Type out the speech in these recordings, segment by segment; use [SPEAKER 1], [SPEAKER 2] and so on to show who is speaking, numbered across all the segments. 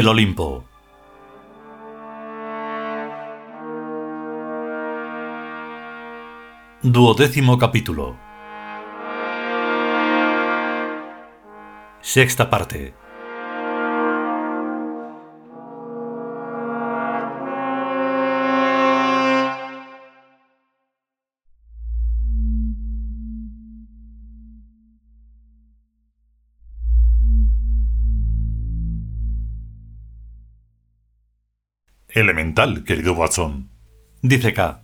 [SPEAKER 1] El Olimpo. Duodécimo capítulo. Sexta parte.
[SPEAKER 2] Elemental, querido Watson. Dice K.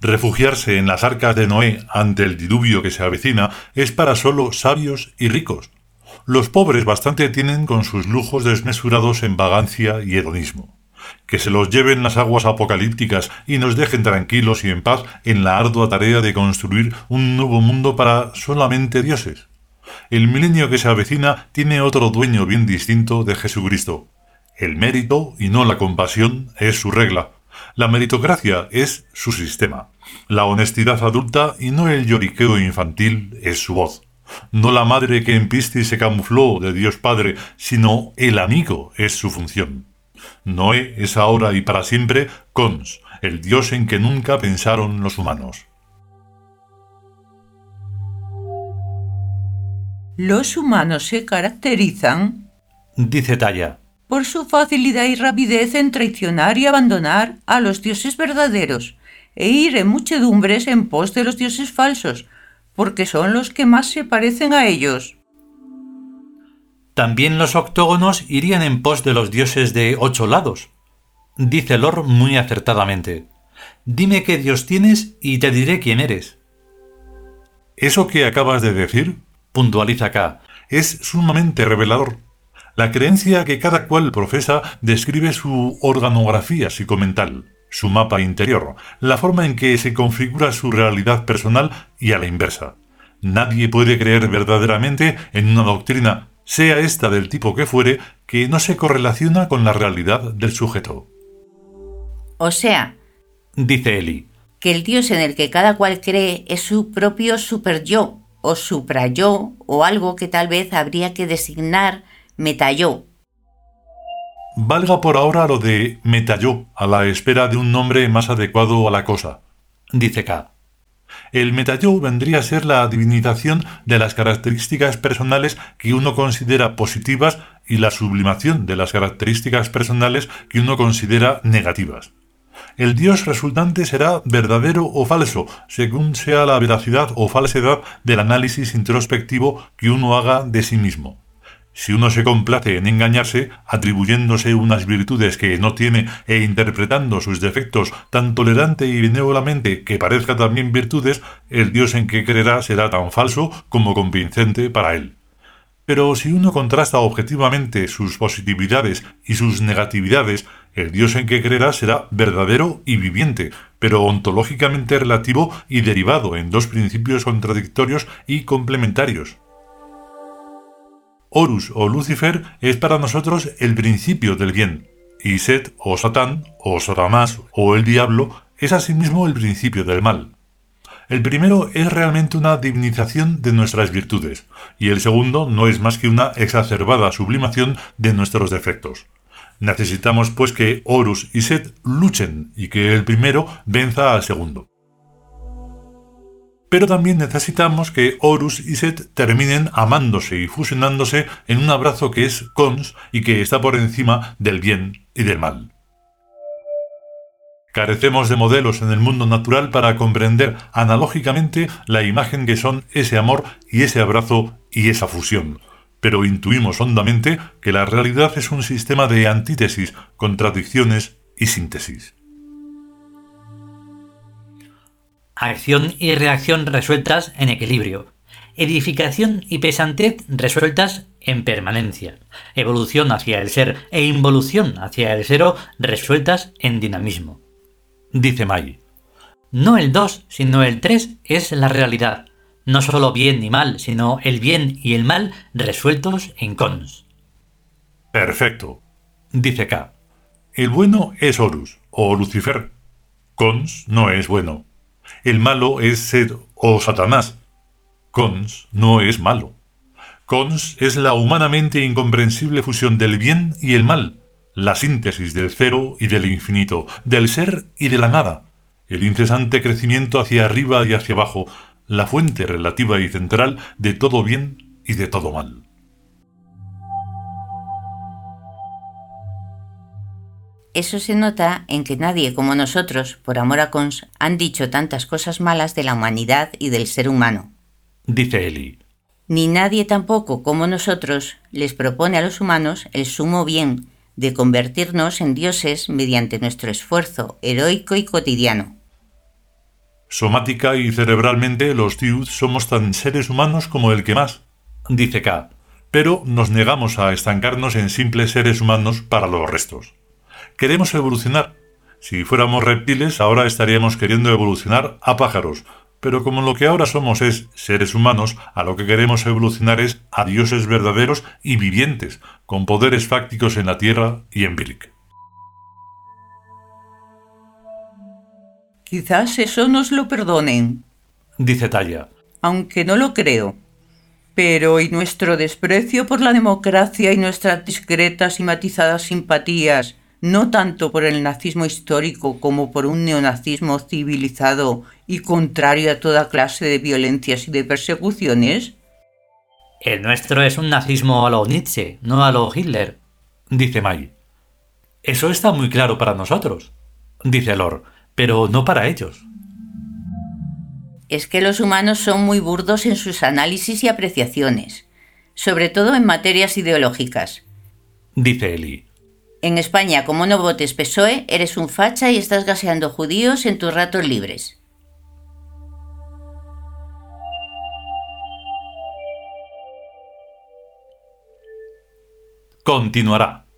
[SPEAKER 2] Refugiarse en las arcas de Noé ante el diluvio que se avecina es para solo sabios y ricos. Los pobres bastante tienen con sus lujos desmesurados en vagancia y hedonismo. Que se los lleven las aguas apocalípticas y nos dejen tranquilos y en paz en la ardua tarea de construir un nuevo mundo para solamente dioses. El milenio que se avecina tiene otro dueño bien distinto de Jesucristo. El mérito y no la compasión es su regla. La meritocracia es su sistema. La honestidad adulta y no el lloriqueo infantil es su voz. No la madre que en Pisti se camufló de Dios Padre, sino el amigo es su función. Noé es ahora y para siempre Cons, el Dios en que nunca pensaron los humanos.
[SPEAKER 3] Los humanos se caracterizan,
[SPEAKER 1] dice Talla,
[SPEAKER 3] por su facilidad y rapidez en traicionar y abandonar a los dioses verdaderos, e ir en muchedumbres en pos de los dioses falsos, porque son los que más se parecen a ellos.
[SPEAKER 1] También los octógonos irían en pos de los dioses de ocho lados. Dice Lor muy acertadamente. Dime qué dios tienes y te diré quién eres.
[SPEAKER 2] Eso que acabas de decir, puntualiza acá, es sumamente revelador. La creencia que cada cual profesa describe su organografía psicomental, su mapa interior, la forma en que se configura su realidad personal y a la inversa. Nadie puede creer verdaderamente en una doctrina, sea esta del tipo que fuere, que no se correlaciona con la realidad del sujeto.
[SPEAKER 4] O sea,
[SPEAKER 1] dice Eli,
[SPEAKER 4] que el Dios en el que cada cual cree es su propio super yo o supra yo o algo que tal vez habría que designar metayó.
[SPEAKER 2] Valga por ahora lo de metayó, a la espera de un nombre más adecuado a la cosa, dice K. El metayó vendría a ser la divinización de las características personales que uno considera positivas y la sublimación de las características personales que uno considera negativas. El Dios resultante será verdadero o falso, según sea la veracidad o falsedad del análisis introspectivo que uno haga de sí mismo. Si uno se complace en engañarse, atribuyéndose unas virtudes que no tiene e interpretando sus defectos tan tolerante y benévolamente que parezca también virtudes, el Dios en que creerá será tan falso como convincente para él. Pero si uno contrasta objetivamente sus positividades y sus negatividades, el Dios en que creerá será verdadero y viviente, pero ontológicamente relativo y derivado en dos principios contradictorios y complementarios. Horus o Lucifer es para nosotros el principio del bien, y Set o Satán o Satanás o el diablo es asimismo el principio del mal. El primero es realmente una divinización de nuestras virtudes, y el segundo no es más que una exacerbada sublimación de nuestros defectos. Necesitamos pues que Horus y Set luchen y que el primero venza al segundo pero también necesitamos que Horus y Set terminen amándose y fusionándose en un abrazo que es cons y que está por encima del bien y del mal. Carecemos de modelos en el mundo natural para comprender analógicamente la imagen que son ese amor y ese abrazo y esa fusión, pero intuimos hondamente que la realidad es un sistema de antítesis, contradicciones y síntesis.
[SPEAKER 5] Acción y reacción resueltas en equilibrio, edificación y pesantez resueltas en permanencia, evolución hacia el ser e involución hacia el cero resueltas en dinamismo. Dice May. No el 2, sino el 3 es la realidad. No solo bien ni mal, sino el bien y el mal resueltos en cons.
[SPEAKER 2] Perfecto. Dice K. El bueno es Horus, o Lucifer. Cons no es bueno. El malo es Sed o Satanás. Cons no es malo. Cons es la humanamente incomprensible fusión del bien y el mal, la síntesis del cero y del infinito, del ser y de la nada, el incesante crecimiento hacia arriba y hacia abajo, la fuente relativa y central de todo bien y de todo mal.
[SPEAKER 4] Eso se nota en que nadie como nosotros, por amor a cons, han dicho tantas cosas malas de la humanidad y del ser humano.
[SPEAKER 1] Dice Eli.
[SPEAKER 4] Ni nadie tampoco como nosotros les propone a los humanos el sumo bien de convertirnos en dioses mediante nuestro esfuerzo heroico y cotidiano.
[SPEAKER 2] Somática y cerebralmente los Tiud somos tan seres humanos como el que más,
[SPEAKER 1] dice K.
[SPEAKER 2] Pero nos negamos a estancarnos en simples seres humanos para los restos. Queremos evolucionar. Si fuéramos reptiles, ahora estaríamos queriendo evolucionar a pájaros, pero como lo que ahora somos es seres humanos, a lo que queremos evolucionar es a dioses verdaderos y vivientes, con poderes fácticos en la Tierra y en Birk.
[SPEAKER 3] Quizás eso nos lo perdonen,
[SPEAKER 1] dice Talla.
[SPEAKER 3] Aunque no lo creo. Pero ¿y nuestro desprecio por la democracia y nuestras discretas y matizadas simpatías, no tanto por el nazismo histórico como por un neonazismo civilizado y contrario a toda clase de violencias y de persecuciones?
[SPEAKER 5] El nuestro es un nazismo a lo Nietzsche, no a lo Hitler,
[SPEAKER 1] dice May. Eso está muy claro para nosotros, dice Lord pero no para ellos.
[SPEAKER 4] Es que los humanos son muy burdos en sus análisis y apreciaciones, sobre todo en materias ideológicas.
[SPEAKER 1] Dice Eli.
[SPEAKER 4] En España, como no votes PSOE, eres un facha y estás gaseando judíos en tus ratos libres.
[SPEAKER 1] Continuará.